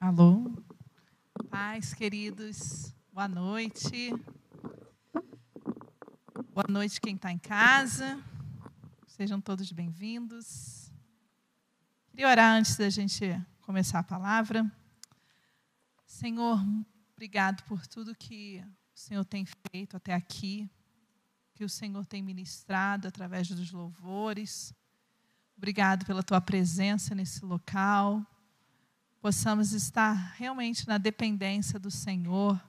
Alô? Paz, queridos, boa noite. Boa noite, quem está em casa. Sejam todos bem-vindos. Queria orar antes da gente começar a palavra. Senhor, obrigado por tudo que o Senhor tem feito até aqui, que o Senhor tem ministrado através dos louvores. Obrigado pela tua presença nesse local possamos estar realmente na dependência do Senhor,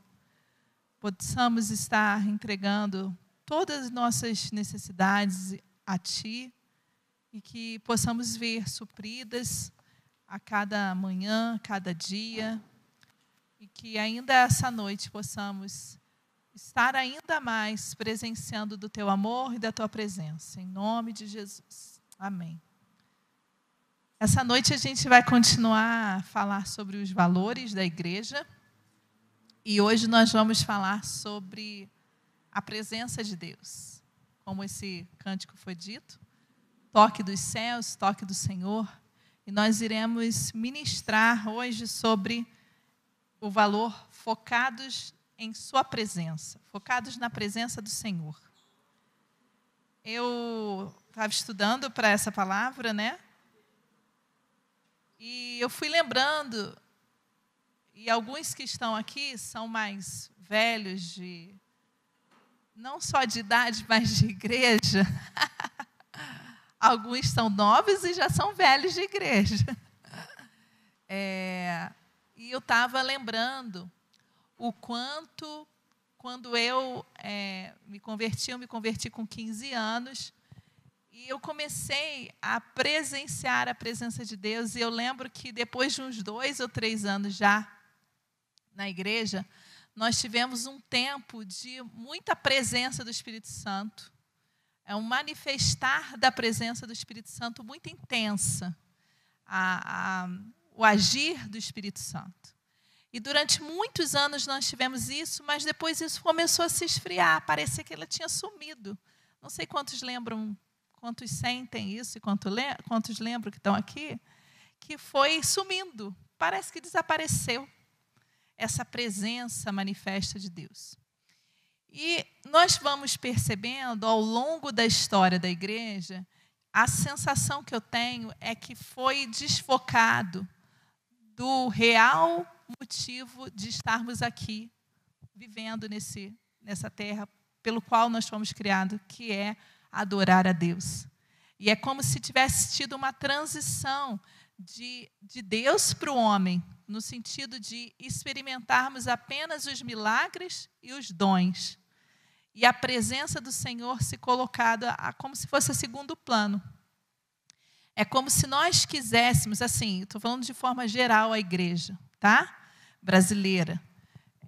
possamos estar entregando todas as nossas necessidades a Ti e que possamos ver supridas a cada manhã, cada dia, e que ainda essa noite possamos estar ainda mais presenciando do Teu amor e da Tua presença. Em nome de Jesus. Amém. Essa noite a gente vai continuar a falar sobre os valores da igreja. E hoje nós vamos falar sobre a presença de Deus. Como esse cântico foi dito, toque dos céus, toque do Senhor. E nós iremos ministrar hoje sobre o valor focados em Sua presença, focados na presença do Senhor. Eu estava estudando para essa palavra, né? E eu fui lembrando, e alguns que estão aqui são mais velhos, de não só de idade, mas de igreja. alguns são novos e já são velhos de igreja. É, e eu estava lembrando o quanto, quando eu é, me converti, eu me converti com 15 anos, e eu comecei a presenciar a presença de Deus. E eu lembro que depois de uns dois ou três anos já na igreja, nós tivemos um tempo de muita presença do Espírito Santo. É um manifestar da presença do Espírito Santo muito intensa. A, a, o agir do Espírito Santo. E durante muitos anos nós tivemos isso, mas depois isso começou a se esfriar, parecia que ela tinha sumido. Não sei quantos lembram quantos sentem isso e quantos lembram que estão aqui, que foi sumindo, parece que desapareceu essa presença manifesta de Deus. E nós vamos percebendo ao longo da história da igreja, a sensação que eu tenho é que foi desfocado do real motivo de estarmos aqui, vivendo nesse, nessa terra pelo qual nós fomos criados, que é adorar a Deus. E é como se tivesse tido uma transição de, de Deus para o homem, no sentido de experimentarmos apenas os milagres e os dons. E a presença do Senhor se colocada a, como se fosse a segundo plano. É como se nós quiséssemos, assim, estou falando de forma geral a igreja, tá? Brasileira.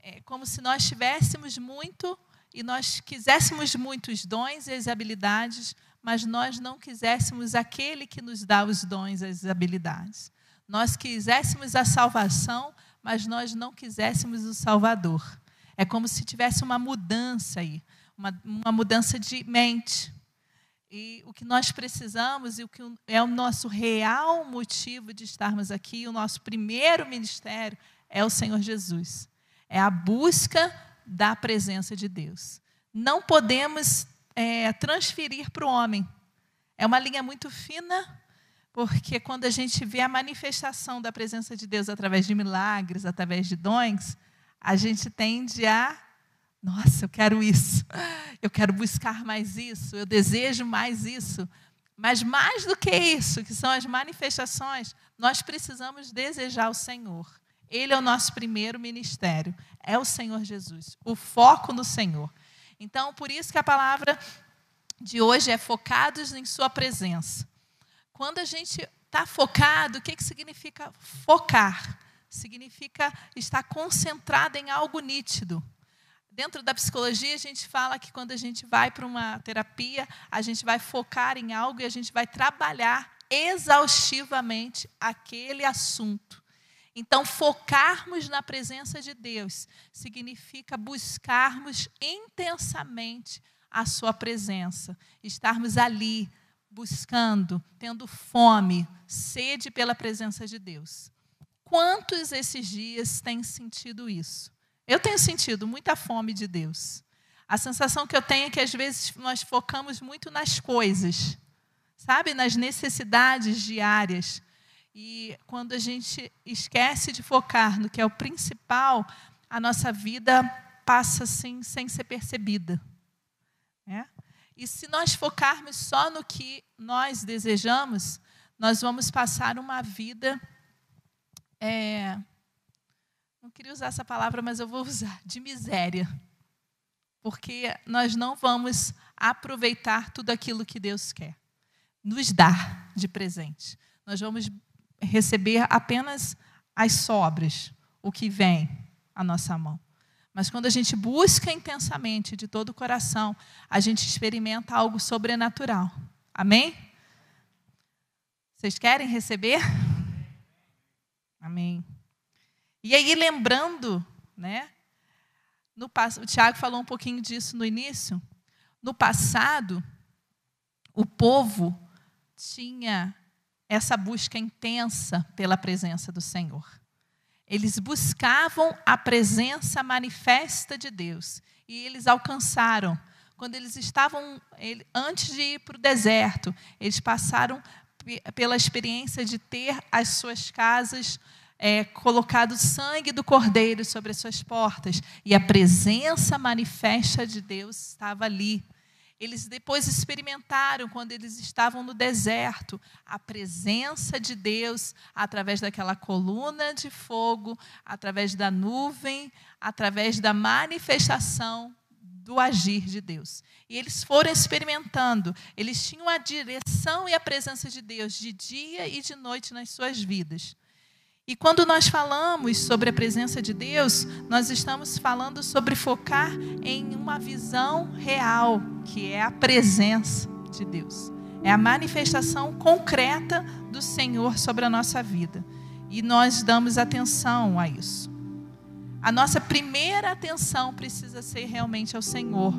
É como se nós tivéssemos muito e nós quiséssemos muitos dons e as habilidades, mas nós não quiséssemos aquele que nos dá os dons e as habilidades. Nós quiséssemos a salvação, mas nós não quiséssemos o Salvador. É como se tivesse uma mudança aí, uma, uma mudança de mente. E o que nós precisamos e o que é o nosso real motivo de estarmos aqui, o nosso primeiro ministério, é o Senhor Jesus. É a busca da presença de Deus. Não podemos é, transferir para o homem. É uma linha muito fina, porque quando a gente vê a manifestação da presença de Deus através de milagres, através de dons, a gente tende a, nossa, eu quero isso, eu quero buscar mais isso, eu desejo mais isso. Mas mais do que isso, que são as manifestações, nós precisamos desejar o Senhor. Ele é o nosso primeiro ministério, é o Senhor Jesus, o foco no Senhor. Então, por isso que a palavra de hoje é focados em Sua presença. Quando a gente está focado, o que, que significa focar? Significa estar concentrado em algo nítido. Dentro da psicologia, a gente fala que quando a gente vai para uma terapia, a gente vai focar em algo e a gente vai trabalhar exaustivamente aquele assunto. Então, focarmos na presença de Deus significa buscarmos intensamente a Sua presença, estarmos ali, buscando, tendo fome, sede pela presença de Deus. Quantos esses dias têm sentido isso? Eu tenho sentido muita fome de Deus. A sensação que eu tenho é que às vezes nós focamos muito nas coisas, sabe, nas necessidades diárias. E quando a gente esquece de focar no que é o principal, a nossa vida passa assim sem ser percebida. Né? E se nós focarmos só no que nós desejamos, nós vamos passar uma vida é, não queria usar essa palavra, mas eu vou usar, de miséria. Porque nós não vamos aproveitar tudo aquilo que Deus quer nos dar de presente. Nós vamos receber apenas as sobras, o que vem à nossa mão. Mas quando a gente busca intensamente, de todo o coração, a gente experimenta algo sobrenatural. Amém? Vocês querem receber? Amém. E aí, lembrando, né? No, o Tiago falou um pouquinho disso no início. No passado, o povo tinha essa busca intensa pela presença do Senhor. Eles buscavam a presença manifesta de Deus e eles alcançaram. Quando eles estavam, antes de ir para o deserto, eles passaram pela experiência de ter as suas casas é, colocado sangue do cordeiro sobre as suas portas e a presença manifesta de Deus estava ali. Eles depois experimentaram, quando eles estavam no deserto, a presença de Deus através daquela coluna de fogo, através da nuvem, através da manifestação do agir de Deus. E eles foram experimentando, eles tinham a direção e a presença de Deus de dia e de noite nas suas vidas. E quando nós falamos sobre a presença de Deus, nós estamos falando sobre focar em uma visão real, que é a presença de Deus. É a manifestação concreta do Senhor sobre a nossa vida. E nós damos atenção a isso. A nossa primeira atenção precisa ser realmente ao Senhor.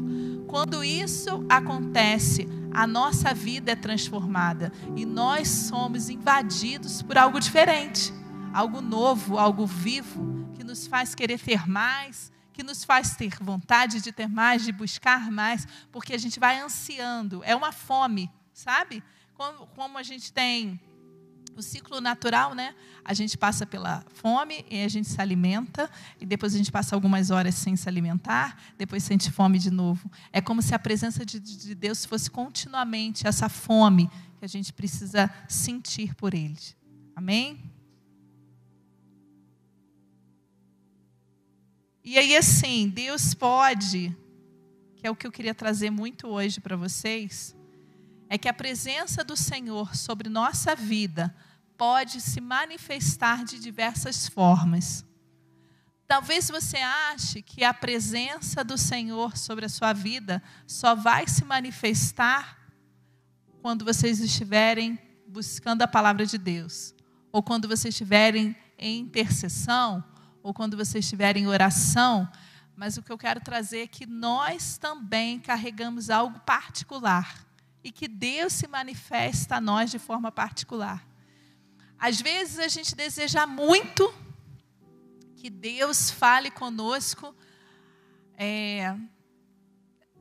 Quando isso acontece, a nossa vida é transformada e nós somos invadidos por algo diferente, algo novo, algo vivo, que nos faz querer ter mais, que nos faz ter vontade de ter mais, de buscar mais, porque a gente vai ansiando. É uma fome, sabe? Como, como a gente tem o ciclo natural, né? A gente passa pela fome e a gente se alimenta, e depois a gente passa algumas horas sem se alimentar, depois sente fome de novo. É como se a presença de, de Deus fosse continuamente essa fome que a gente precisa sentir por Ele. Amém? E aí, assim, Deus pode, que é o que eu queria trazer muito hoje para vocês é que a presença do Senhor sobre nossa vida pode se manifestar de diversas formas. Talvez você ache que a presença do Senhor sobre a sua vida só vai se manifestar quando vocês estiverem buscando a palavra de Deus, ou quando vocês estiverem em intercessão, ou quando vocês estiverem em oração. Mas o que eu quero trazer é que nós também carregamos algo particular e que Deus se manifesta a nós de forma particular. Às vezes a gente deseja muito que Deus fale conosco, é,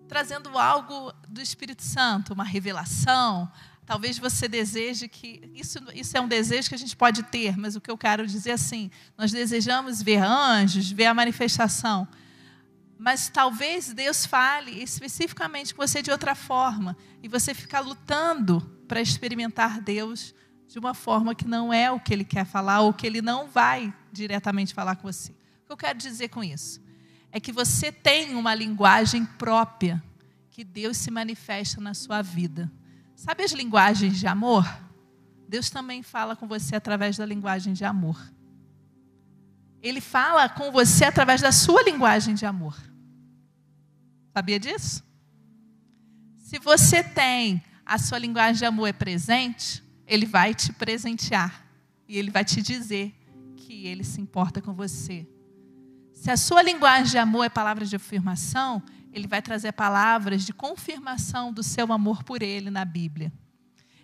trazendo algo do Espírito Santo, uma revelação. Talvez você deseje que. Isso, isso é um desejo que a gente pode ter, mas o que eu quero dizer é assim: nós desejamos ver anjos, ver a manifestação. Mas talvez Deus fale especificamente com você de outra forma. E você fica lutando para experimentar Deus de uma forma que não é o que Ele quer falar, ou que Ele não vai diretamente falar com você. O que eu quero dizer com isso? É que você tem uma linguagem própria que Deus se manifesta na sua vida. Sabe as linguagens de amor? Deus também fala com você através da linguagem de amor. Ele fala com você através da sua linguagem de amor. Sabia disso? Se você tem a sua linguagem de amor é presente, ele vai te presentear e ele vai te dizer que ele se importa com você. Se a sua linguagem de amor é palavras de afirmação, ele vai trazer palavras de confirmação do seu amor por ele na Bíblia.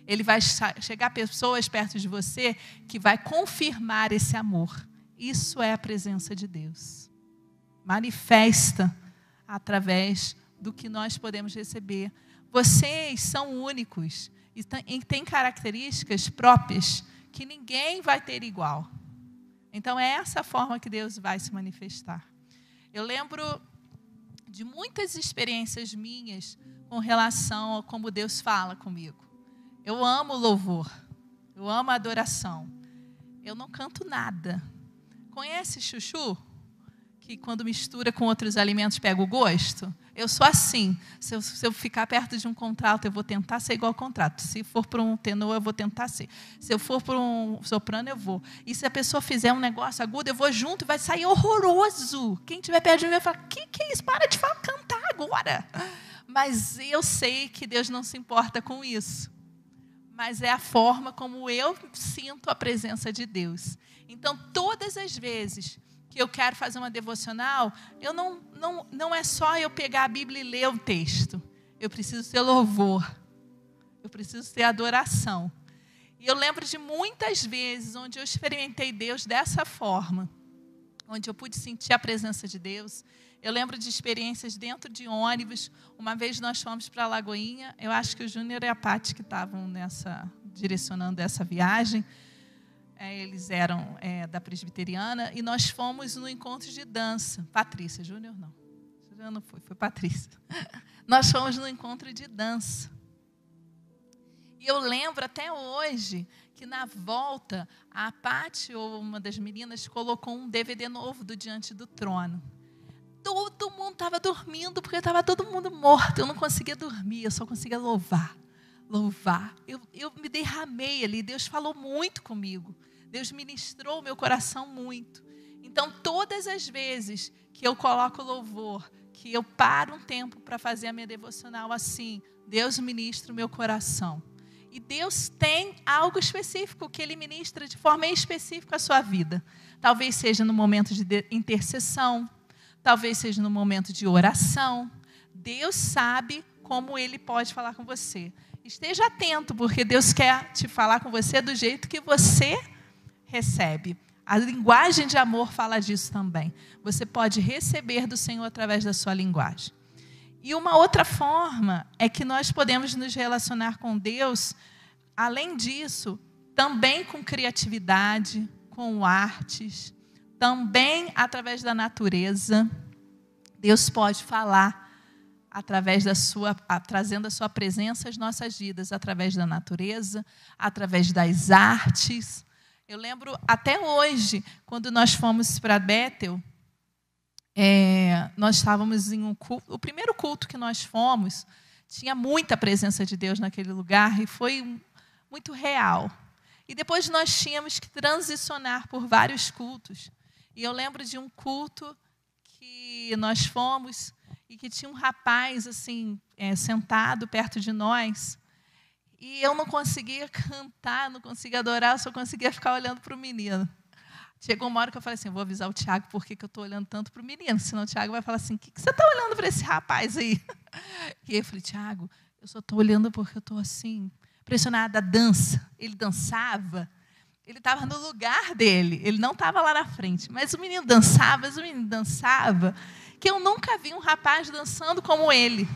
Ele vai chegar pessoas perto de você que vai confirmar esse amor. Isso é a presença de Deus. Manifesta através do que nós podemos receber. Vocês são únicos e têm características próprias que ninguém vai ter igual. Então é essa forma que Deus vai se manifestar. Eu lembro de muitas experiências minhas com relação a como Deus fala comigo. Eu amo louvor, eu amo adoração. Eu não canto nada. Conhece chuchu? Que quando mistura com outros alimentos pega o gosto? Eu sou assim. Se eu, se eu, ficar perto de um contralto, eu vou tentar ser igual ao contrato. Se for para um tenor, eu vou tentar ser. Se eu for para um soprano, eu vou. E se a pessoa fizer um negócio agudo, eu vou junto e vai sair horroroso. Quem tiver perto de mim vai falar: que que é isso? Para de falar, cantar agora. Mas eu sei que Deus não se importa com isso. Mas é a forma como eu sinto a presença de Deus. Então, todas as vezes que eu quero fazer uma devocional, eu não, não, não é só eu pegar a Bíblia e ler o texto. Eu preciso ter louvor. Eu preciso ter adoração. E eu lembro de muitas vezes onde eu experimentei Deus dessa forma, onde eu pude sentir a presença de Deus. Eu lembro de experiências dentro de ônibus. Uma vez nós fomos para Lagoinha, eu acho que o Júnior e a Paty que estavam nessa direcionando essa viagem. É, eles eram é, da presbiteriana, e nós fomos no encontro de dança. Patrícia, Júnior não. Júnior não foi, foi Patrícia. Nós fomos no encontro de dança. E eu lembro até hoje que na volta, a Paty, ou uma das meninas, colocou um DVD novo do Diante do Trono. Todo mundo estava dormindo, porque estava todo mundo morto. Eu não conseguia dormir, eu só conseguia louvar louvar. Eu, eu me derramei ali, Deus falou muito comigo. Deus ministrou meu coração muito. Então, todas as vezes que eu coloco louvor, que eu paro um tempo para fazer a minha devocional assim, Deus ministra o meu coração. E Deus tem algo específico que Ele ministra de forma específica a sua vida. Talvez seja no momento de intercessão, talvez seja no momento de oração. Deus sabe como Ele pode falar com você. Esteja atento, porque Deus quer te falar com você do jeito que você recebe. A linguagem de amor fala disso também. Você pode receber do Senhor através da sua linguagem. E uma outra forma é que nós podemos nos relacionar com Deus, além disso, também com criatividade, com artes, também através da natureza. Deus pode falar através da sua, trazendo a sua presença às nossas vidas, através da natureza, através das artes. Eu lembro até hoje, quando nós fomos para Bethel, é, nós estávamos em um culto, o primeiro culto que nós fomos, tinha muita presença de Deus naquele lugar e foi muito real. E depois nós tínhamos que transicionar por vários cultos. E eu lembro de um culto que nós fomos e que tinha um rapaz assim é, sentado perto de nós e eu não conseguia cantar, não conseguia adorar, só conseguia ficar olhando para o menino. Chegou uma hora que eu falei assim: vou avisar o Tiago por que, eu estou olhando tanto para o menino, senão o Tiago vai falar assim: o que, que você está olhando para esse rapaz aí? E eu falei: Tiago, eu só estou olhando porque eu estou assim, pressionada a dança. Ele dançava, ele estava no lugar dele, ele não estava lá na frente, mas o menino dançava, mas o menino dançava, que eu nunca vi um rapaz dançando como ele.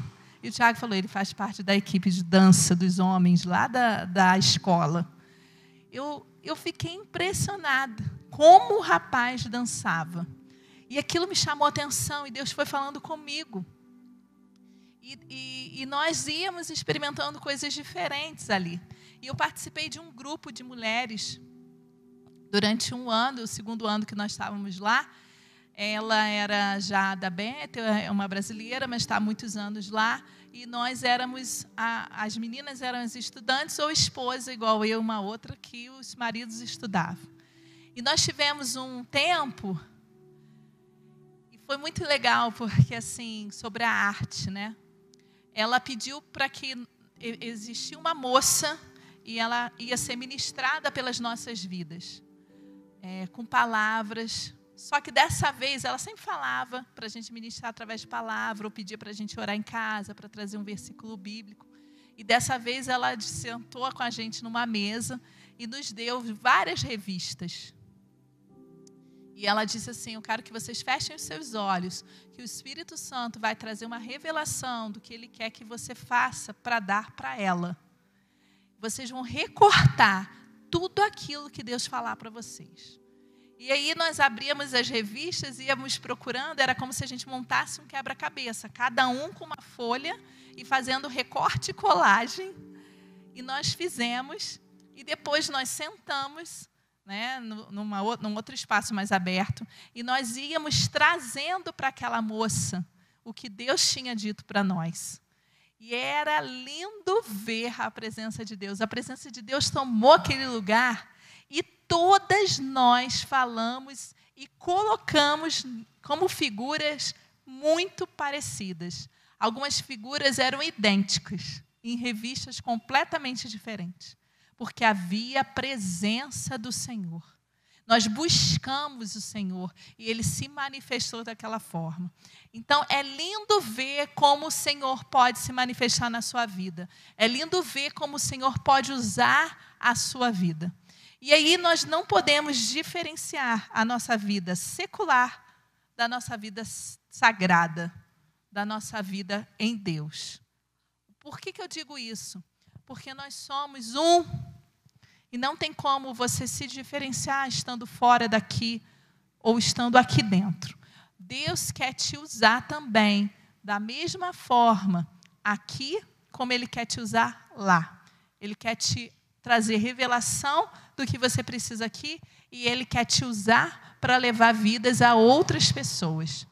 E o Tiago falou, ele faz parte da equipe de dança dos homens lá da, da escola. Eu, eu fiquei impressionada como o rapaz dançava. E aquilo me chamou a atenção e Deus foi falando comigo. E, e, e, nós íamos experimentando coisas diferentes ali. E eu participei de um grupo de mulheres durante um ano, o segundo ano que nós estávamos lá. Ela era já da Bethel, é uma brasileira, mas está há muitos anos lá. E nós éramos, a, as meninas eram as estudantes ou esposa, igual eu, uma outra, que os maridos estudavam. E nós tivemos um tempo, e foi muito legal, porque, assim, sobre a arte, né? Ela pediu para que existia uma moça e ela ia ser ministrada pelas nossas vidas, é, com palavras, só que dessa vez ela sempre falava para a gente ministrar através de palavra, ou pedia para a gente orar em casa, para trazer um versículo bíblico. E dessa vez ela sentou com a gente numa mesa e nos deu várias revistas. E ela disse assim: Eu quero que vocês fechem os seus olhos, que o Espírito Santo vai trazer uma revelação do que ele quer que você faça para dar para ela. Vocês vão recortar tudo aquilo que Deus falar para vocês. E aí nós abríamos as revistas, íamos procurando, era como se a gente montasse um quebra-cabeça, cada um com uma folha e fazendo recorte e colagem. E nós fizemos, e depois nós sentamos né, numa, num outro espaço mais aberto, e nós íamos trazendo para aquela moça o que Deus tinha dito para nós. E era lindo ver a presença de Deus. A presença de Deus tomou aquele lugar todas nós falamos e colocamos como figuras muito parecidas. Algumas figuras eram idênticas, em revistas completamente diferentes, porque havia a presença do Senhor. Nós buscamos o Senhor e ele se manifestou daquela forma. Então é lindo ver como o Senhor pode se manifestar na sua vida. É lindo ver como o Senhor pode usar a sua vida. E aí nós não podemos diferenciar a nossa vida secular da nossa vida sagrada, da nossa vida em Deus. Por que, que eu digo isso? Porque nós somos um e não tem como você se diferenciar estando fora daqui ou estando aqui dentro. Deus quer te usar também da mesma forma aqui como ele quer te usar lá. Ele quer te trazer revelação do que você precisa aqui e Ele quer te usar para levar vidas a outras pessoas.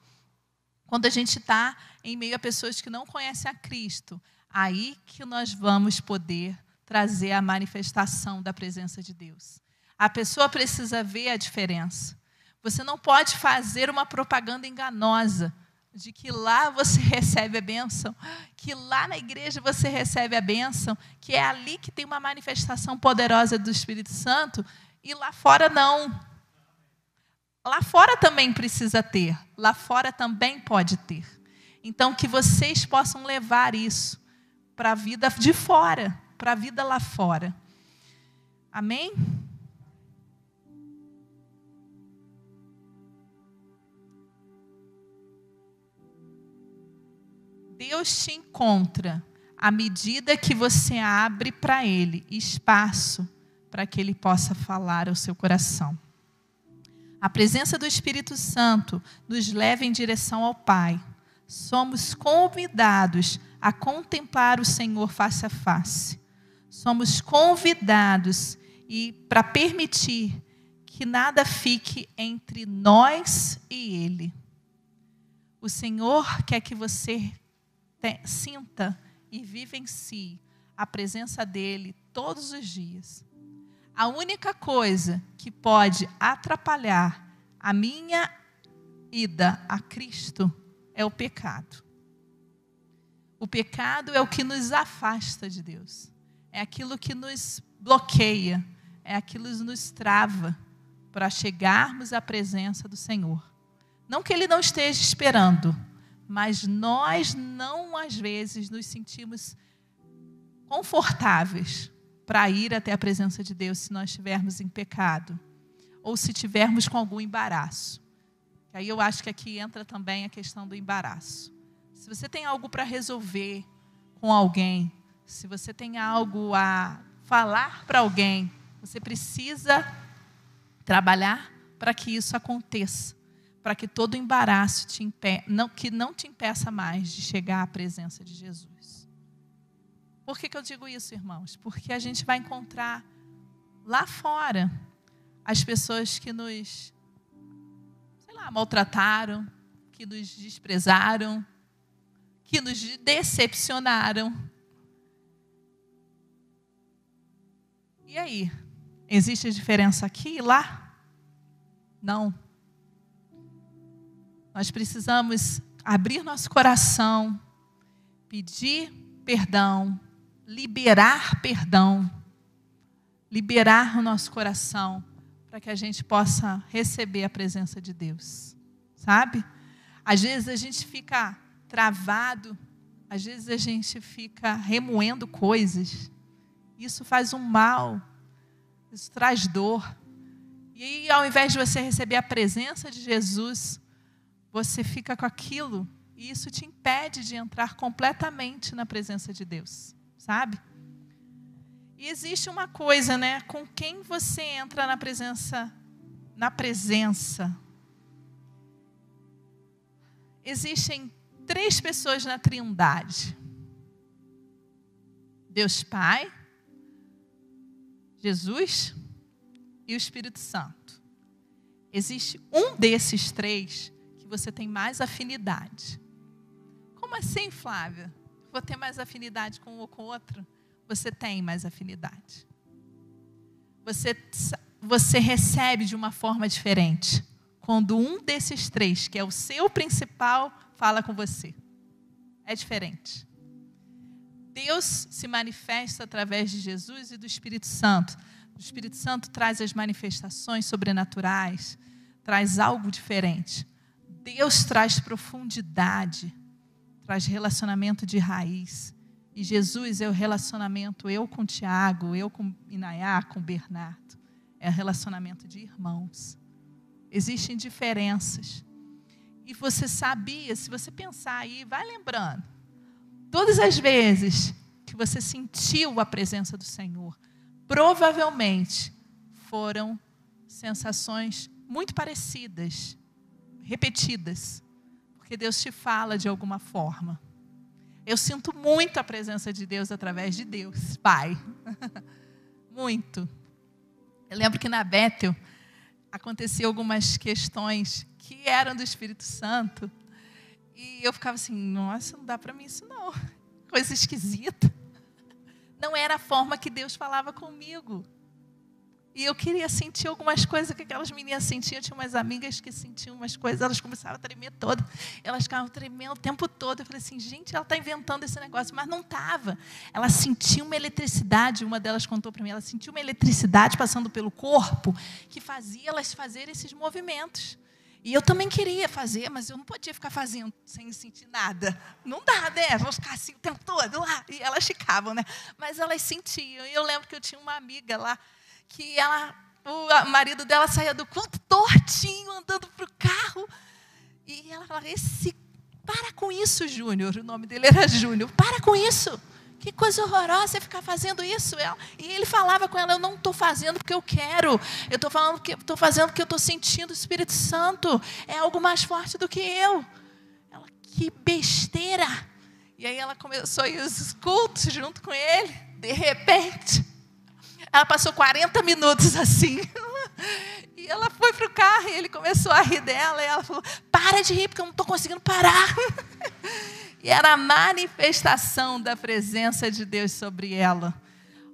Quando a gente está em meio a pessoas que não conhecem a Cristo, aí que nós vamos poder trazer a manifestação da presença de Deus. A pessoa precisa ver a diferença. Você não pode fazer uma propaganda enganosa de que lá você recebe a bênção, que lá na igreja você recebe a bênção, que é ali que tem uma manifestação poderosa do Espírito Santo, e lá fora não. Lá fora também precisa ter, lá fora também pode ter. Então, que vocês possam levar isso para a vida de fora, para a vida lá fora. Amém? Deus te encontra à medida que você abre para Ele espaço para que Ele possa falar ao seu coração. A presença do Espírito Santo nos leva em direção ao Pai. Somos convidados a contemplar o Senhor face a face. Somos convidados e para permitir que nada fique entre nós e Ele. O Senhor quer que você sinta e vivencie a presença dele todos os dias. A única coisa que pode atrapalhar a minha ida a Cristo é o pecado. O pecado é o que nos afasta de Deus, é aquilo que nos bloqueia, é aquilo que nos trava para chegarmos à presença do Senhor. Não que Ele não esteja esperando, mas nós não, às vezes, nos sentimos confortáveis para ir até a presença de Deus se nós estivermos em pecado ou se tivermos com algum embaraço. Aí eu acho que aqui entra também a questão do embaraço. Se você tem algo para resolver com alguém, se você tem algo a falar para alguém, você precisa trabalhar para que isso aconteça para que todo embaraço te impe... não, que não te impeça mais de chegar à presença de Jesus. Por que, que eu digo isso, irmãos? Porque a gente vai encontrar lá fora as pessoas que nos, sei lá, maltrataram, que nos desprezaram, que nos decepcionaram. E aí? Existe diferença aqui e lá? Não. Nós precisamos abrir nosso coração, pedir perdão, liberar perdão, liberar o nosso coração para que a gente possa receber a presença de Deus. Sabe? Às vezes a gente fica travado às vezes a gente fica remoendo coisas. Isso faz um mal. Isso traz dor. E aí, ao invés de você receber a presença de Jesus, você fica com aquilo e isso te impede de entrar completamente na presença de Deus, sabe? E existe uma coisa, né? Com quem você entra na presença, na presença. Existem três pessoas na Trindade: Deus Pai, Jesus e o Espírito Santo. Existe um desses três você tem mais afinidade. Como assim, Flávia? Vou ter mais afinidade com um ou com outro? você tem mais afinidade. Você, você recebe de uma forma diferente quando um desses três, que é o seu principal, fala com você. É diferente. Deus se manifesta através de Jesus e do Espírito Santo. O Espírito Santo traz as manifestações sobrenaturais, traz algo diferente. Deus traz profundidade, traz relacionamento de raiz. E Jesus é o relacionamento eu com Tiago, eu com Inayá, com Bernardo. É relacionamento de irmãos. Existem diferenças. E você sabia, se você pensar aí, vai lembrando. Todas as vezes que você sentiu a presença do Senhor, provavelmente foram sensações muito parecidas, repetidas, porque Deus te fala de alguma forma. Eu sinto muito a presença de Deus através de Deus, Pai. muito. Eu lembro que na Bethel aconteceu algumas questões que eram do Espírito Santo. E eu ficava assim, nossa, não dá para mim isso não. Coisa esquisita. Não era a forma que Deus falava comigo. E eu queria sentir algumas coisas que aquelas meninas sentiam. Eu tinha umas amigas que sentiam umas coisas, elas começavam a tremer todas. Elas ficavam tremendo o tempo todo. Eu falei assim, gente, ela está inventando esse negócio. Mas não estava. Ela sentia uma eletricidade, uma delas contou para mim, ela sentia uma eletricidade passando pelo corpo que fazia elas fazerem esses movimentos. E eu também queria fazer, mas eu não podia ficar fazendo sem sentir nada. Não dá, né? Vamos ficar assim o tempo todo lá. E elas ficavam, né? Mas elas sentiam. E eu lembro que eu tinha uma amiga lá que ela, o marido dela saía do culto tortinho, andando para o carro. E ela falava: Esse, para com isso, Júnior. O nome dele era Júnior. Para com isso. Que coisa horrorosa você ficar fazendo isso. E ele falava com ela: Eu não estou fazendo porque eu quero. Eu estou falando que estou fazendo porque eu estou sentindo o Espírito Santo. É algo mais forte do que eu. Ela, que besteira. E aí ela começou a ir os cultos junto com ele. De repente, ela passou 40 minutos assim. E ela foi para o carro e ele começou a rir dela. E ela falou: Para de rir, porque eu não estou conseguindo parar. E era a manifestação da presença de Deus sobre ela.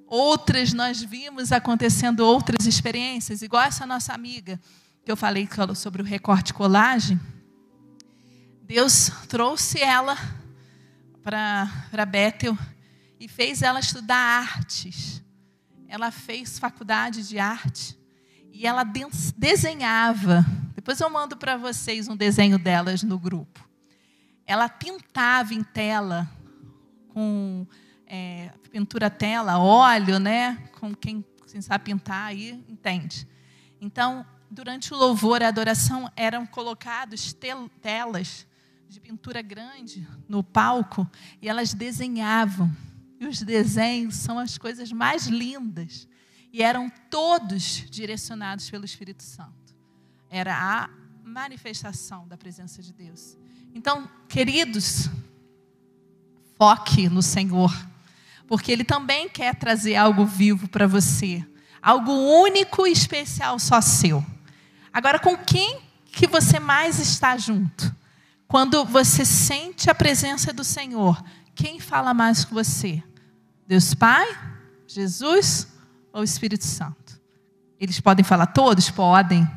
Outras nós vimos acontecendo outras experiências, igual essa nossa amiga, que eu falei sobre o recorte colagem. Deus trouxe ela para Bethel e fez ela estudar artes ela fez faculdade de arte e ela desenhava. Depois eu mando para vocês um desenho delas no grupo. Ela pintava em tela, com é, pintura tela, óleo, né? Com quem, quem sabe pintar aí, entende. Então, durante o louvor e a adoração, eram colocados telas de pintura grande no palco e elas desenhavam e os desenhos são as coisas mais lindas. E eram todos direcionados pelo Espírito Santo. Era a manifestação da presença de Deus. Então, queridos, foque no Senhor, porque Ele também quer trazer algo vivo para você, algo único e especial só seu. Agora, com quem que você mais está junto? Quando você sente a presença do Senhor, quem fala mais com você? Deus Pai, Jesus ou Espírito Santo? Eles podem falar todos? Podem.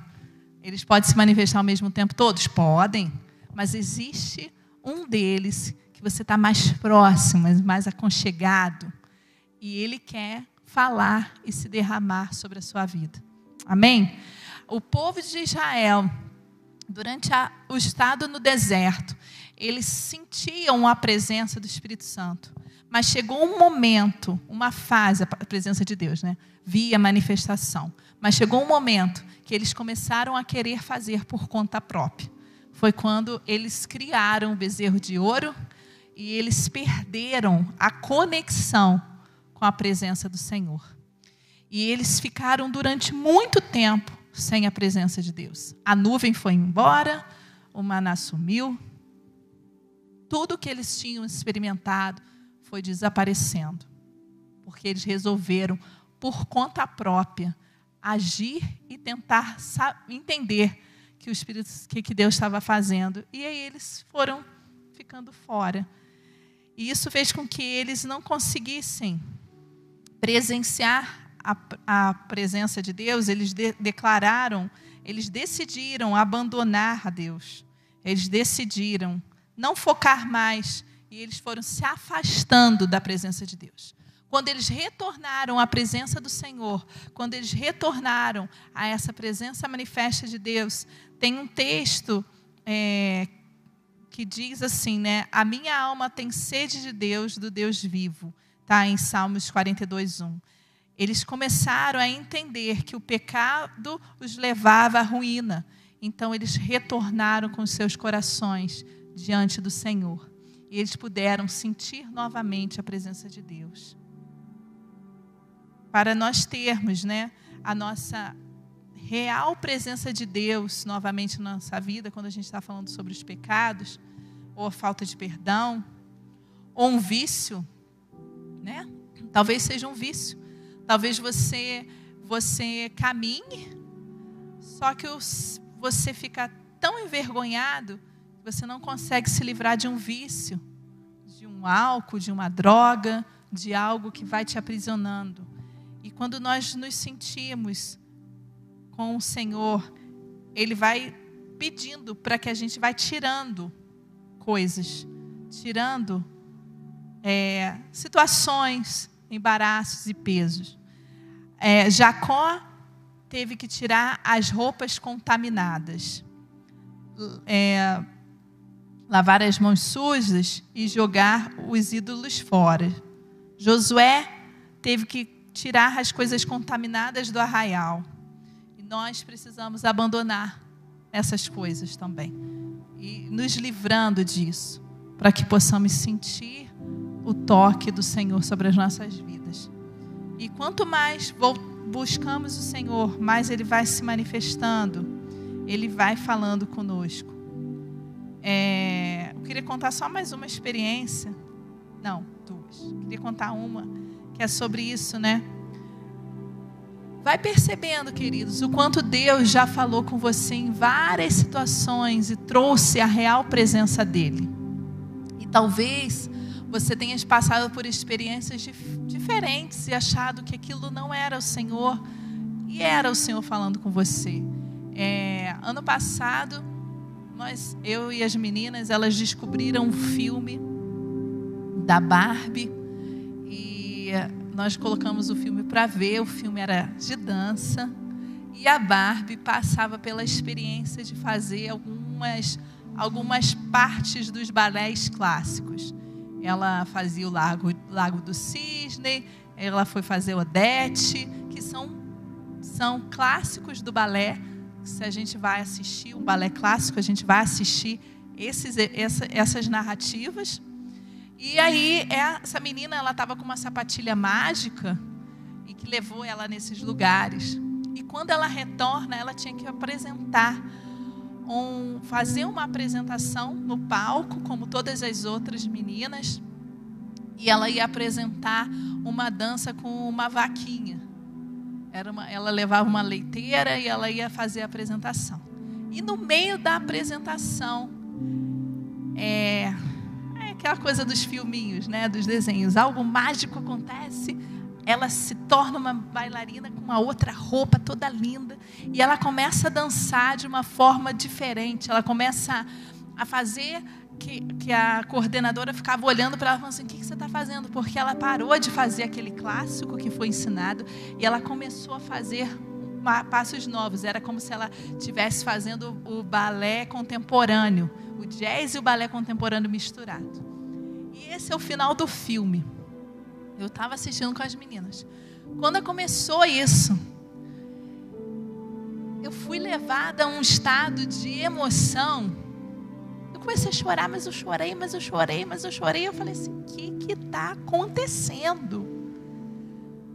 Eles podem se manifestar ao mesmo tempo? Todos? Podem. Mas existe um deles que você está mais próximo, mais aconchegado. E ele quer falar e se derramar sobre a sua vida. Amém? O povo de Israel, durante a, o estado no deserto, eles sentiam a presença do Espírito Santo. Mas chegou um momento, uma fase, a presença de Deus, né? Via manifestação. Mas chegou um momento que eles começaram a querer fazer por conta própria. Foi quando eles criaram o bezerro de ouro e eles perderam a conexão com a presença do Senhor. E eles ficaram durante muito tempo sem a presença de Deus. A nuvem foi embora, o maná sumiu, tudo que eles tinham experimentado foi desaparecendo, porque eles resolveram, por conta própria, agir e tentar entender que o Espírito, que, Deus estava fazendo. E aí eles foram ficando fora. E isso fez com que eles não conseguissem presenciar a, a presença de Deus. Eles de, declararam, eles decidiram abandonar a Deus. Eles decidiram não focar mais e eles foram se afastando da presença de Deus. Quando eles retornaram à presença do Senhor, quando eles retornaram a essa presença manifesta de Deus, tem um texto é, que diz assim, né? A minha alma tem sede de Deus, do Deus vivo, tá? Em Salmos 42, 1. Eles começaram a entender que o pecado os levava à ruína. Então eles retornaram com seus corações diante do Senhor. E eles puderam sentir novamente a presença de Deus. Para nós termos né, a nossa real presença de Deus novamente na nossa vida, quando a gente está falando sobre os pecados, ou a falta de perdão, ou um vício, né? Talvez seja um vício. Talvez você você caminhe, só que você fica tão envergonhado você não consegue se livrar de um vício, de um álcool, de uma droga, de algo que vai te aprisionando. E quando nós nos sentimos com o Senhor, Ele vai pedindo para que a gente vá tirando coisas, tirando é, situações, embaraços e pesos. É, Jacó teve que tirar as roupas contaminadas. É, lavar as mãos sujas e jogar os ídolos fora. Josué teve que tirar as coisas contaminadas do arraial. E nós precisamos abandonar essas coisas também. E nos livrando disso, para que possamos sentir o toque do Senhor sobre as nossas vidas. E quanto mais buscamos o Senhor, mais Ele vai se manifestando, Ele vai falando conosco. É, eu queria contar só mais uma experiência. Não, duas. Eu queria contar uma que é sobre isso, né? Vai percebendo, queridos, o quanto Deus já falou com você em várias situações e trouxe a real presença dele. E talvez você tenha passado por experiências dif diferentes e achado que aquilo não era o Senhor e era o Senhor falando com você. É, ano passado nós, eu e as meninas, elas descobriram um filme da Barbie e nós colocamos o filme para ver. O filme era de dança e a Barbie passava pela experiência de fazer algumas algumas partes dos balés clássicos. Ela fazia o Lago, Lago do Cisne, ela foi fazer Odete, que são, são clássicos do balé se a gente vai assistir um balé clássico, a gente vai assistir esses, essa, essas narrativas. E aí essa menina ela estava com uma sapatilha mágica e que levou ela nesses lugares. E quando ela retorna, ela tinha que apresentar um, fazer uma apresentação no palco, como todas as outras meninas. E ela ia apresentar uma dança com uma vaquinha. Era uma, ela levava uma leiteira e ela ia fazer a apresentação. E no meio da apresentação, é, é aquela coisa dos filminhos, né, dos desenhos. Algo mágico acontece, ela se torna uma bailarina com uma outra roupa toda linda e ela começa a dançar de uma forma diferente. Ela começa a fazer que, que a coordenadora ficava olhando para ela falando assim: o que, que você está fazendo? Porque ela parou de fazer aquele clássico que foi ensinado e ela começou a fazer passos novos. Era como se ela estivesse fazendo o balé contemporâneo, o jazz e o balé contemporâneo misturado. E esse é o final do filme. Eu estava assistindo com as meninas. Quando começou isso, eu fui levada a um estado de emoção. Eu comecei a chorar, mas eu chorei, mas eu chorei, mas eu chorei. Eu falei assim: o que está acontecendo?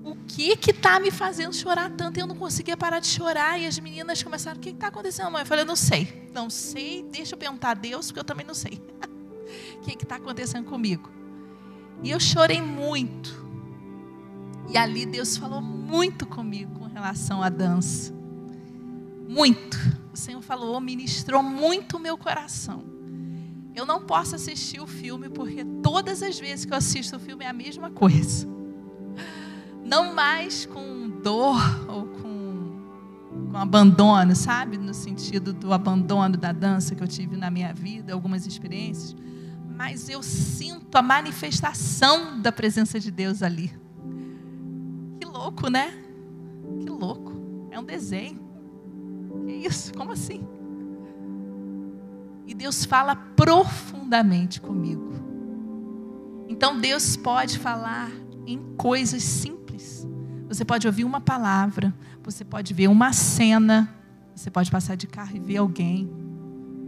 O que que está me fazendo chorar tanto? Eu não conseguia parar de chorar. E as meninas começaram: o que está acontecendo, mãe? Eu falei: não sei, não sei. Deixa eu perguntar a Deus, porque eu também não sei. o que está acontecendo comigo? E eu chorei muito. E ali Deus falou muito comigo com relação à dança. Muito. O Senhor falou, ministrou muito o meu coração. Eu não posso assistir o filme porque todas as vezes que eu assisto o filme é a mesma coisa. Não mais com dor ou com, com abandono, sabe? No sentido do abandono da dança que eu tive na minha vida, algumas experiências. Mas eu sinto a manifestação da presença de Deus ali. Que louco, né? Que louco. É um desenho. Que isso? Como assim? E Deus fala profundamente comigo. Então Deus pode falar em coisas simples. Você pode ouvir uma palavra, você pode ver uma cena, você pode passar de carro e ver alguém.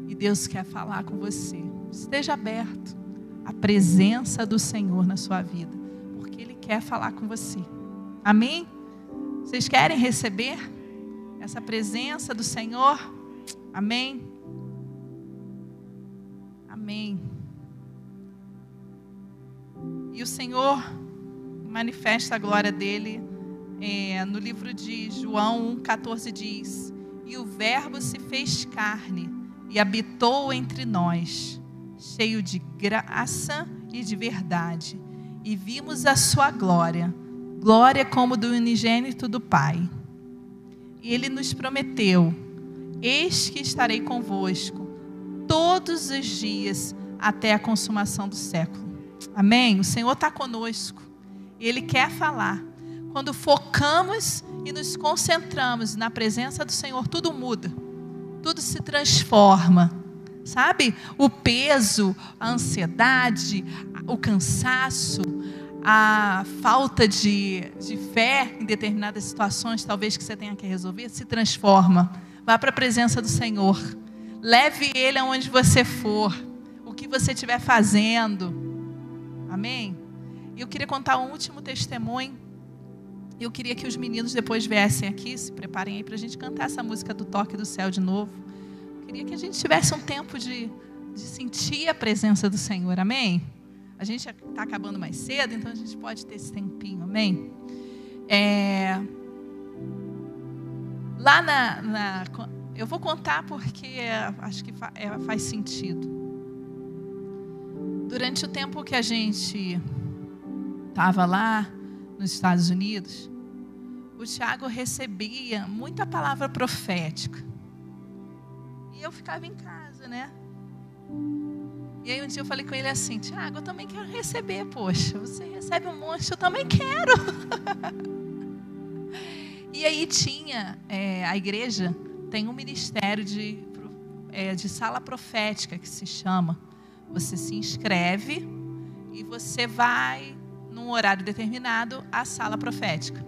E Deus quer falar com você. Esteja aberto à presença do Senhor na sua vida, porque Ele quer falar com você. Amém? Vocês querem receber? essa presença do Senhor. Amém. Amém. E o Senhor manifesta a glória dele é, no livro de João 1,14 diz: E o Verbo se fez carne e habitou entre nós, cheio de graça e de verdade, e vimos a sua glória, glória como do unigênito do Pai e ele nos prometeu: Eis que estarei convosco todos os dias até a consumação do século. Amém? O Senhor está conosco. Ele quer falar. Quando focamos e nos concentramos na presença do Senhor, tudo muda, tudo se transforma. Sabe? O peso, a ansiedade, o cansaço, a falta de, de fé em determinadas situações, talvez que você tenha que resolver, se transforma. Vá para a presença do Senhor. Leve Ele aonde você for, o que você estiver fazendo. Amém? Eu queria contar um último testemunho. Eu queria que os meninos depois viessem aqui, se preparem aí para a gente cantar essa música do Toque do Céu de novo. Eu queria que a gente tivesse um tempo de, de sentir a presença do Senhor. Amém? A gente está acabando mais cedo, então a gente pode ter esse tempinho, amém? É, lá na, na, Eu vou contar porque acho que é, faz sentido. Durante o tempo que a gente estava lá nos Estados Unidos, o Tiago recebia muita palavra profética. E eu ficava em casa, né? E aí um dia eu falei com ele assim, Tiago, eu também quero receber, poxa, você recebe um monte, eu também quero. e aí tinha, é, a igreja tem um ministério de, é, de sala profética que se chama. Você se inscreve e você vai, num horário determinado, à sala profética.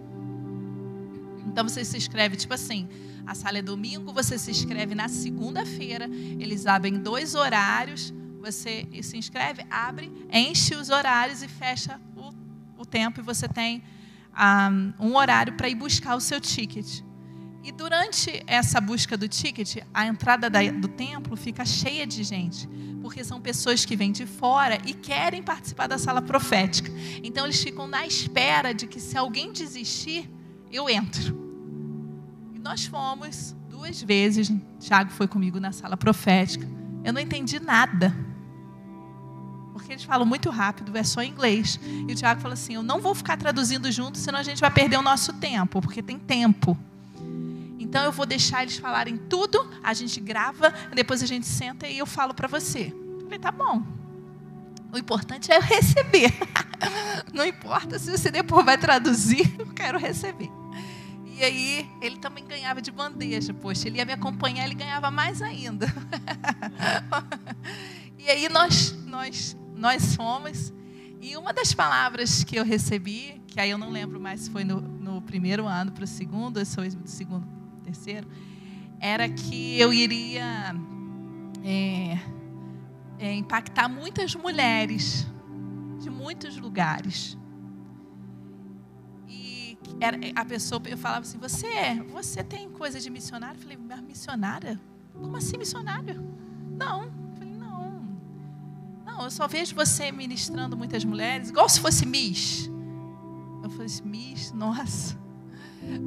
Então você se inscreve, tipo assim, a sala é domingo, você se inscreve na segunda-feira, eles abrem dois horários você se inscreve, abre, enche os horários e fecha o, o tempo e você tem um, um horário para ir buscar o seu ticket. E durante essa busca do ticket, a entrada da, do templo fica cheia de gente, porque são pessoas que vêm de fora e querem participar da sala profética. Então eles ficam na espera de que se alguém desistir, eu entro. E nós fomos duas vezes, Tiago foi comigo na sala profética. Eu não entendi nada porque eles falam muito rápido, é só em inglês. E o Tiago falou assim: Eu não vou ficar traduzindo junto, senão a gente vai perder o nosso tempo, porque tem tempo. Então eu vou deixar eles falarem tudo, a gente grava, depois a gente senta e eu falo para você. Eu falei: Tá bom. O importante é eu receber. Não importa se você depois vai traduzir, eu quero receber. E aí ele também ganhava de bandeja, poxa, ele ia me acompanhar, ele ganhava mais ainda. E aí nós, nós, nós fomos. E uma das palavras que eu recebi, que aí eu não lembro mais se foi no, no primeiro ano para o segundo, ou se foi do segundo, terceiro, era que eu iria é, é, impactar muitas mulheres de muitos lugares. E era, a pessoa eu falava assim: Você, você tem coisa de missionário? Eu falei: Missionária? Como assim missionária? Não, não, eu só vejo você ministrando muitas mulheres, igual se fosse Miss. Eu falei assim, Miss, nossa.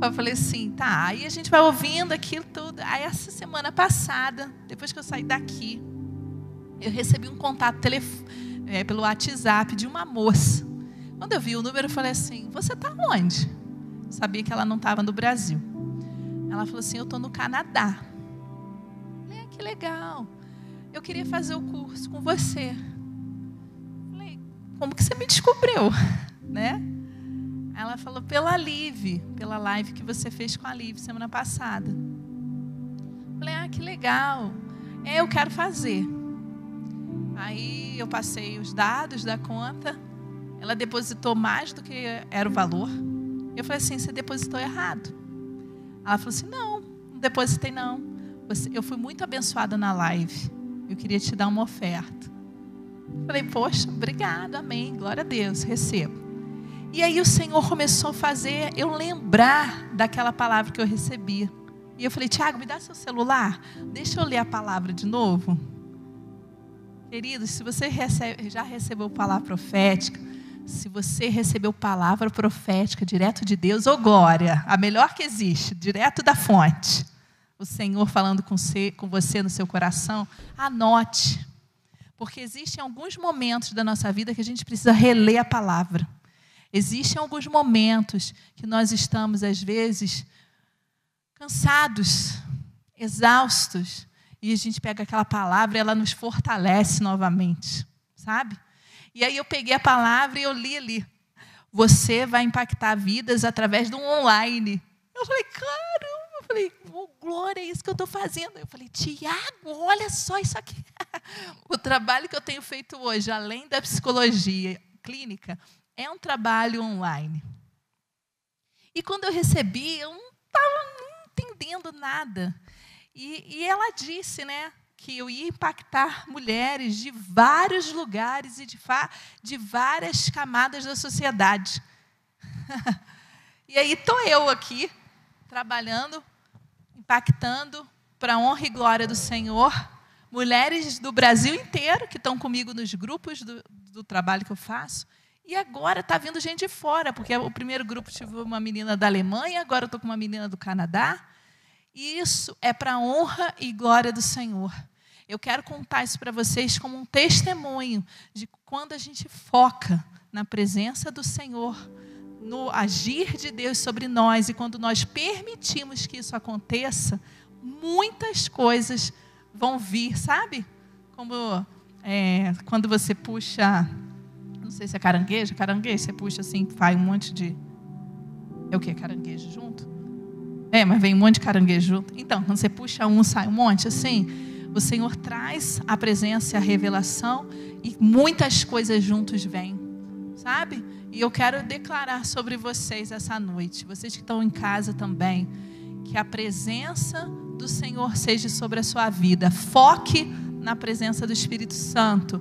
Eu falei assim, tá. Aí a gente vai ouvindo aquilo tudo. Aí essa semana passada, depois que eu saí daqui, eu recebi um contato é, pelo WhatsApp de uma moça. Quando eu vi o número, eu falei assim: Você está onde? Eu sabia que ela não estava no Brasil. Ela falou assim: Eu estou no Canadá. Eu falei, ah, que legal. Eu queria fazer o curso com você como que você me descobriu, né? Ela falou pela Live, pela live que você fez com a Live semana passada. Falei, ah, que legal. É, eu quero fazer. Aí eu passei os dados da conta. Ela depositou mais do que era o valor. Eu falei assim, você depositou errado. Ela falou assim, não, não depositei não. Eu fui muito abençoada na live. Eu queria te dar uma oferta. Falei, poxa, obrigado, amém, glória a Deus, recebo. E aí o Senhor começou a fazer eu lembrar daquela palavra que eu recebia. E eu falei, Tiago, me dá seu celular, deixa eu ler a palavra de novo. Queridos, se você recebe, já recebeu palavra profética, se você recebeu palavra profética direto de Deus, ô oh glória, a melhor que existe, direto da fonte, o Senhor falando com você, com você no seu coração, anote. Porque existem alguns momentos da nossa vida que a gente precisa reler a palavra. Existem alguns momentos que nós estamos, às vezes, cansados, exaustos, e a gente pega aquela palavra e ela nos fortalece novamente, sabe? E aí eu peguei a palavra e eu li ali. Você vai impactar vidas através do online. Eu falei, caramba! falei, oh, glória, é isso que eu estou fazendo. Eu falei, Tiago, olha só isso aqui. o trabalho que eu tenho feito hoje, além da psicologia clínica, é um trabalho online. E quando eu recebi, eu não estava entendendo nada. E, e ela disse, né, que eu ia impactar mulheres de vários lugares e de, de várias camadas da sociedade. e aí estou eu aqui, trabalhando impactando para a honra e glória do Senhor mulheres do Brasil inteiro que estão comigo nos grupos do, do trabalho que eu faço. E agora está vindo gente de fora, porque o primeiro grupo tive uma menina da Alemanha, agora estou com uma menina do Canadá. E isso é para a honra e glória do Senhor. Eu quero contar isso para vocês como um testemunho de quando a gente foca na presença do Senhor, no agir de Deus sobre nós e quando nós permitimos que isso aconteça, muitas coisas vão vir, sabe? Como é, quando você puxa, não sei se é caranguejo, caranguejo, você puxa assim, vai um monte de. É o que? Caranguejo junto? É, mas vem um monte de caranguejo junto. Então, quando você puxa um, sai um monte assim. O Senhor traz a presença e a revelação e muitas coisas juntos vêm, sabe? E eu quero declarar sobre vocês essa noite, vocês que estão em casa também, que a presença do Senhor seja sobre a sua vida. Foque na presença do Espírito Santo.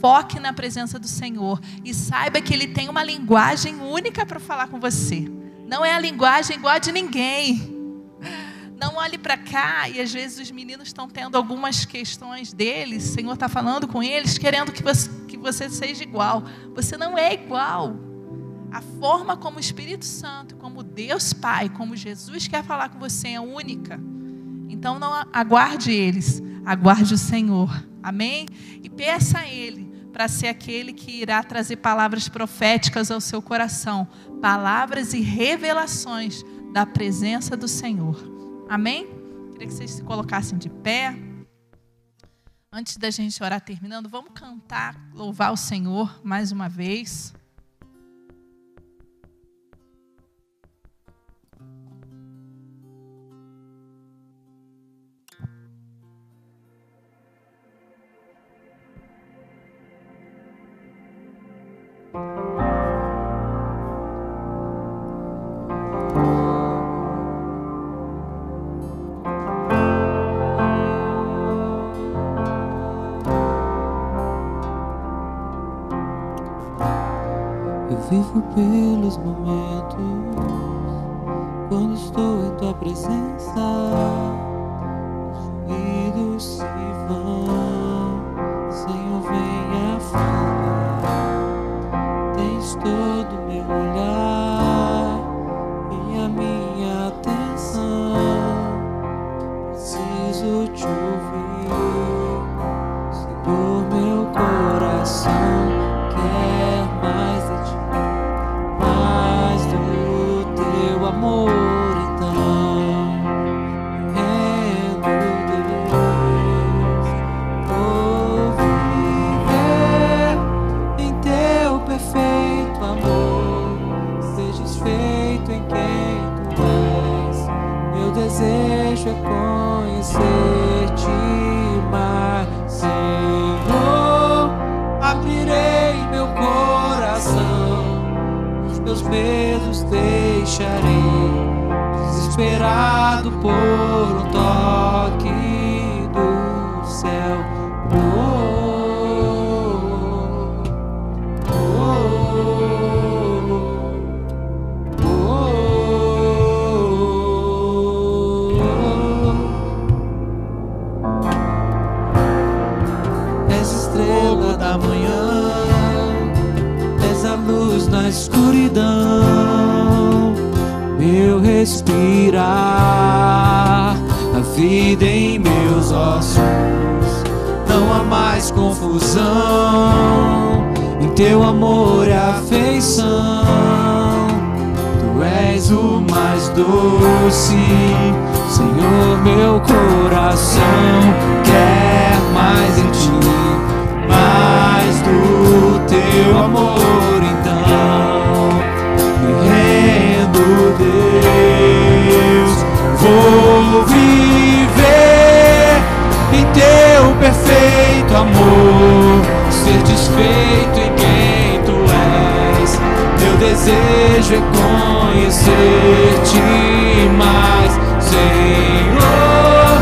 Foque na presença do Senhor e saiba que Ele tem uma linguagem única para falar com você. Não é a linguagem igual a de ninguém. Não olhe para cá e às vezes os meninos estão tendo algumas questões deles. O Senhor está falando com eles, querendo que você, que você seja igual. Você não é igual. A forma como o Espírito Santo, como Deus Pai, como Jesus quer falar com você é única. Então não aguarde eles, aguarde o Senhor. Amém? E peça a Ele para ser aquele que irá trazer palavras proféticas ao seu coração, palavras e revelações da presença do Senhor. Amém? Queria que vocês se colocassem de pé. Antes da gente orar terminando, vamos cantar, louvar o Senhor mais uma vez. Confusão, em teu amor e afeição. Tu és o mais doce, Senhor, meu coração quer mais em ti, mais do teu amor, então me rendo, Deus, vou perfeito amor, ser desfeito em quem tu és. Meu desejo é conhecer-te mais, Senhor.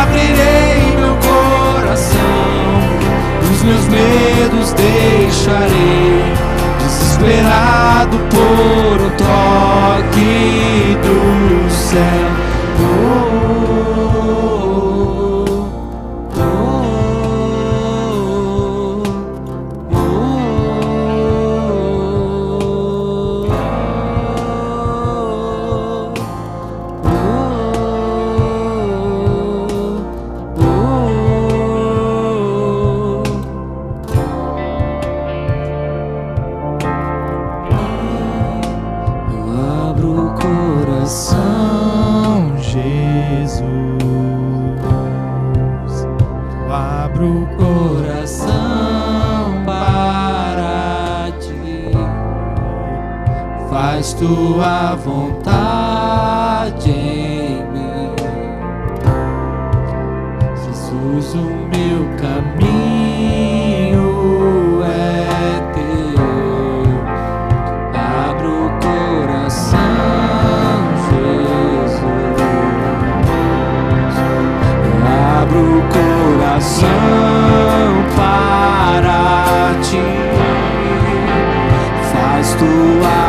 Abrirei meu coração, os meus medos deixarei, desesperado por um toque do céu. Oh, oh, Jesus. Abro o coração para ti. Faz tua vontade coração para ti. Faz tua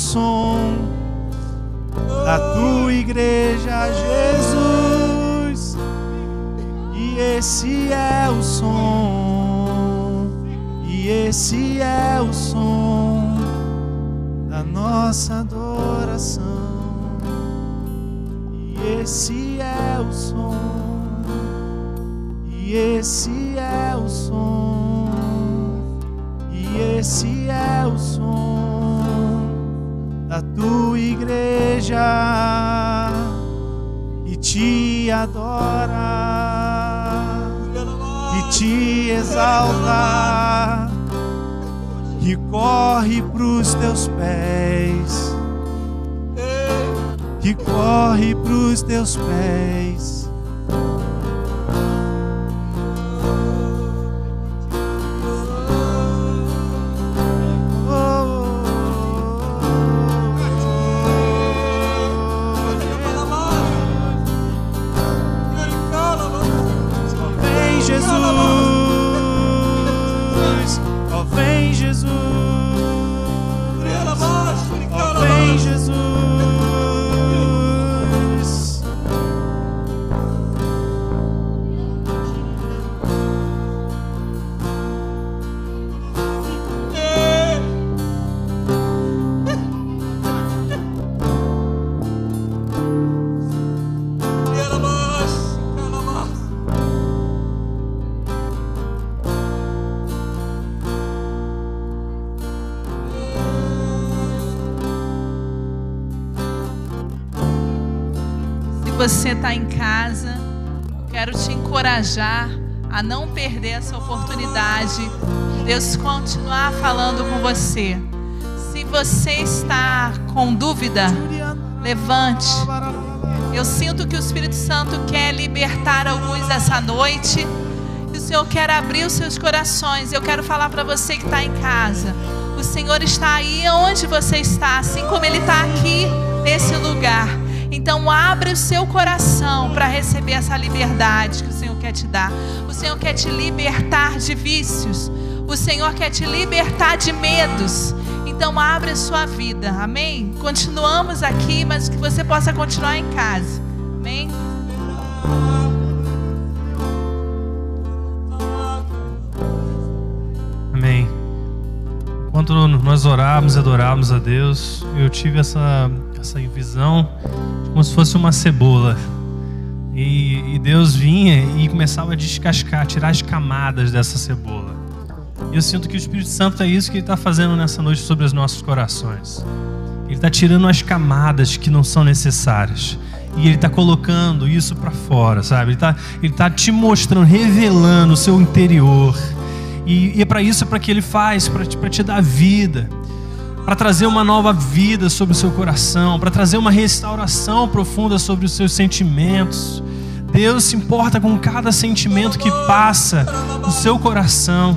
som da tua igreja, Jesus. E esse é o som. E esse é o som da nossa te exalta, que corre pros teus pés que corre pros teus pés. Você está em casa, quero te encorajar a não perder essa oportunidade de Deus continuar falando com você. Se você está com dúvida, levante. Eu sinto que o Espírito Santo quer libertar alguns essa noite. E o Senhor quer abrir os seus corações. Eu quero falar para você que está em casa. O Senhor está aí onde você está, assim como Ele está aqui nesse lugar. Então abre o seu coração para receber essa liberdade que o Senhor quer te dar. O Senhor quer te libertar de vícios. O Senhor quer te libertar de medos. Então abre a sua vida. Amém? Continuamos aqui, mas que você possa continuar em casa. Amém? Amém. Enquanto nós orávamos e adorávamos a Deus, eu tive essa, essa visão como se fosse uma cebola. E, e Deus vinha e começava a descascar, tirar as camadas dessa cebola. E eu sinto que o Espírito Santo é isso que Ele está fazendo nessa noite sobre os nossos corações. Ele está tirando as camadas que não são necessárias. E Ele está colocando isso para fora, sabe? Ele está ele tá te mostrando, revelando o seu interior. E, e é para isso para que Ele faz, para te, te dar vida, para trazer uma nova vida sobre o seu coração, para trazer uma restauração profunda sobre os seus sentimentos. Deus se importa com cada sentimento que passa no seu coração.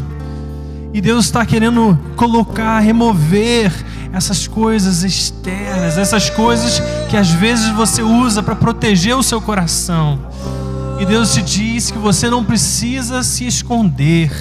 E Deus está querendo colocar, remover essas coisas externas, essas coisas que às vezes você usa para proteger o seu coração. E Deus te diz que você não precisa se esconder,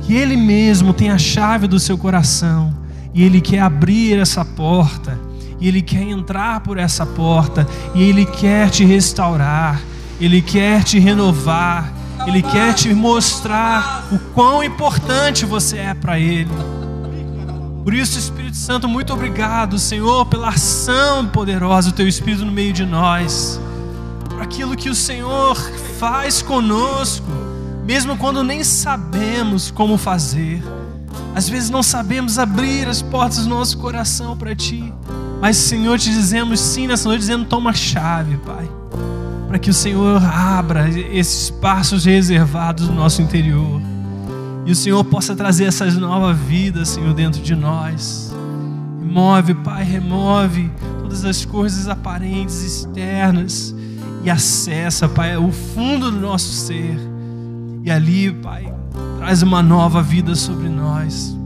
que Ele mesmo tem a chave do seu coração e Ele quer abrir essa porta, e Ele quer entrar por essa porta, e Ele quer te restaurar, Ele quer te renovar, Ele quer te mostrar o quão importante você é para Ele. Por isso, Espírito Santo, muito obrigado, Senhor, pela ação poderosa do Teu Espírito no meio de nós, por aquilo que o Senhor faz conosco, mesmo quando nem sabemos como fazer. Às vezes não sabemos abrir as portas do nosso coração para Ti, mas, Senhor, te dizemos sim nessa noite, dizendo: toma a chave, Pai. para que o Senhor abra esses espaços reservados no nosso interior. E o Senhor possa trazer essas novas vidas, Senhor, dentro de nós. Remove, Pai, remove todas as coisas aparentes, externas, e acessa, Pai, o fundo do nosso ser. E ali, Pai, traz uma nova vida sobre nós.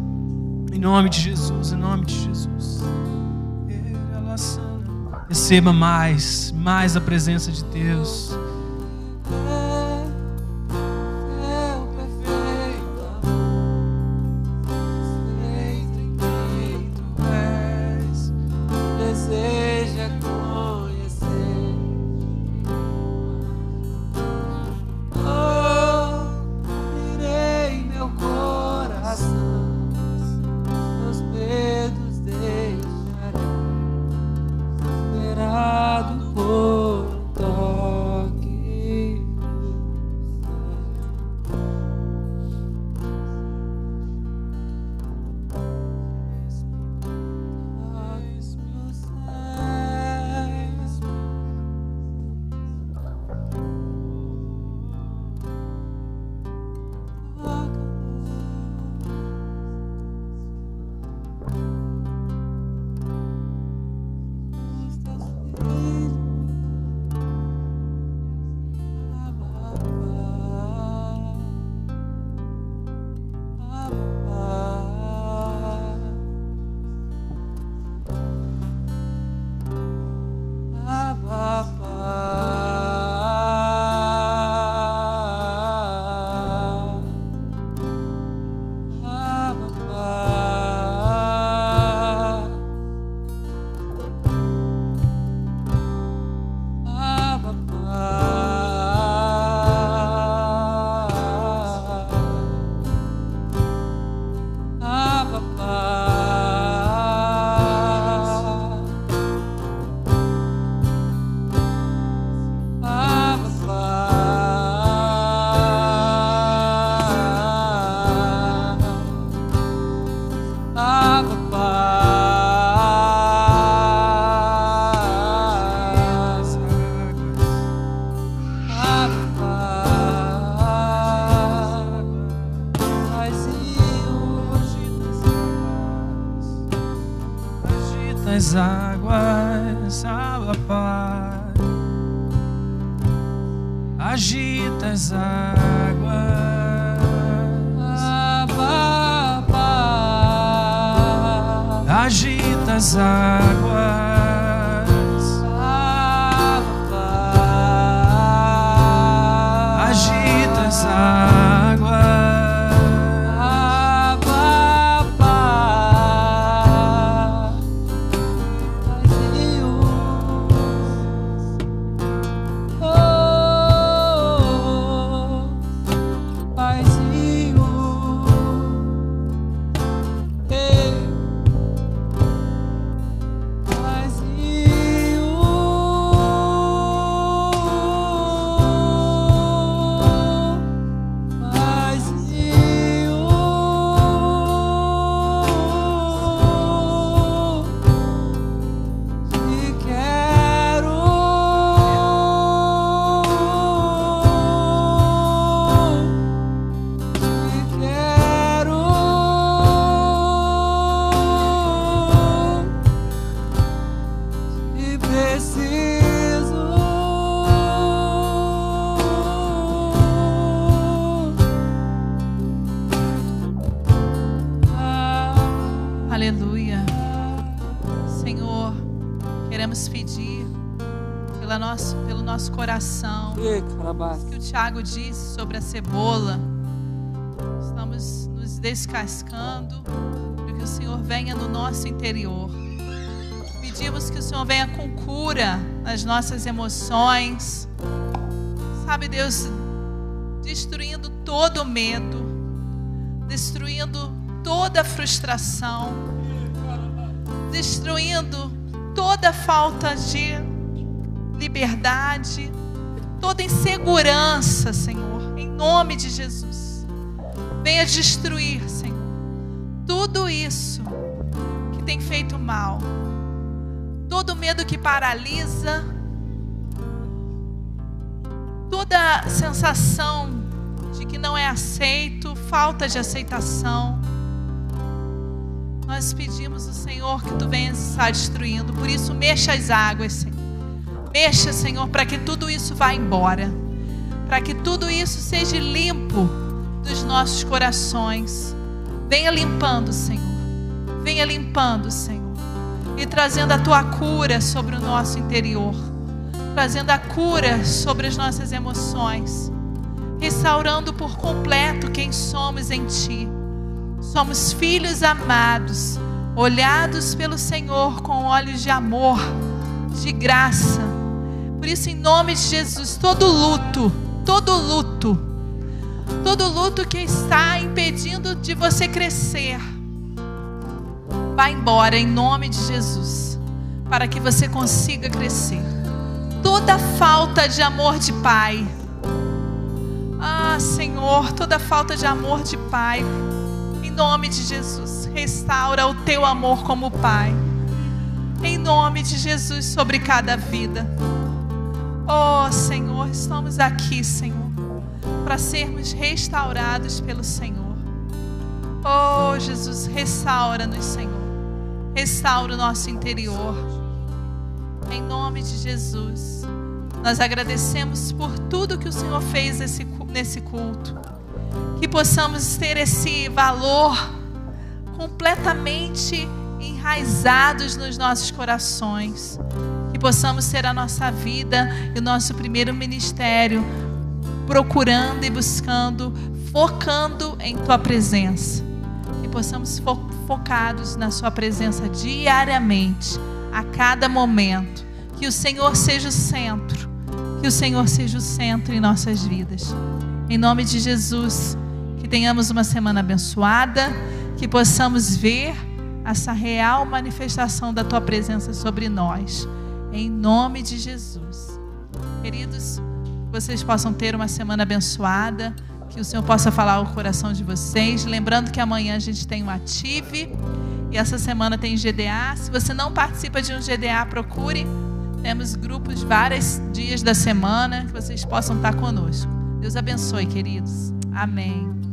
Em nome de Jesus, em nome de Jesus. Receba mais, mais a presença de Deus. Tiago disse sobre a cebola. Estamos nos descascando para que o Senhor venha no nosso interior. Pedimos que o Senhor venha com cura nas nossas emoções. Sabe, Deus, destruindo todo o medo, destruindo toda a frustração, destruindo toda a falta de liberdade toda insegurança, Senhor, em nome de Jesus. Venha destruir, Senhor, tudo isso que tem feito mal, todo medo que paralisa, toda sensação de que não é aceito, falta de aceitação. Nós pedimos ao Senhor que tu venhas estar destruindo. Por isso, mexa as águas, Senhor. Mexa, Senhor, para que tudo isso vá embora. Para que tudo isso seja limpo dos nossos corações. Venha limpando, Senhor. Venha limpando, Senhor. E trazendo a tua cura sobre o nosso interior. Trazendo a cura sobre as nossas emoções. Restaurando por completo quem somos em Ti. Somos filhos amados, olhados pelo Senhor com olhos de amor, de graça. Isso, em nome de Jesus, todo luto, todo luto, todo luto que está impedindo de você crescer, vá embora em nome de Jesus, para que você consiga crescer. Toda falta de amor de pai, ah, Senhor, toda falta de amor de pai, em nome de Jesus, restaura o teu amor como Pai. Em nome de Jesus, sobre cada vida. Oh, Senhor, estamos aqui, Senhor, para sermos restaurados pelo Senhor. Oh, Jesus, restaura-nos, Senhor. Restaura o nosso interior. Em nome de Jesus. Nós agradecemos por tudo que o Senhor fez nesse culto que possamos ter esse valor completamente enraizados nos nossos corações, possamos ter a nossa vida e o nosso primeiro ministério procurando e buscando, focando em tua presença, que possamos fo focados na sua presença diariamente, a cada momento, que o Senhor seja o centro, que o Senhor seja o centro em nossas vidas. Em nome de Jesus, que tenhamos uma semana abençoada, que possamos ver essa real manifestação da tua presença sobre nós. Em nome de Jesus. Queridos, vocês possam ter uma semana abençoada, que o Senhor possa falar ao coração de vocês. Lembrando que amanhã a gente tem um Ative e essa semana tem GDA. Se você não participa de um GDA, procure. Temos grupos vários dias da semana que vocês possam estar conosco. Deus abençoe, queridos. Amém.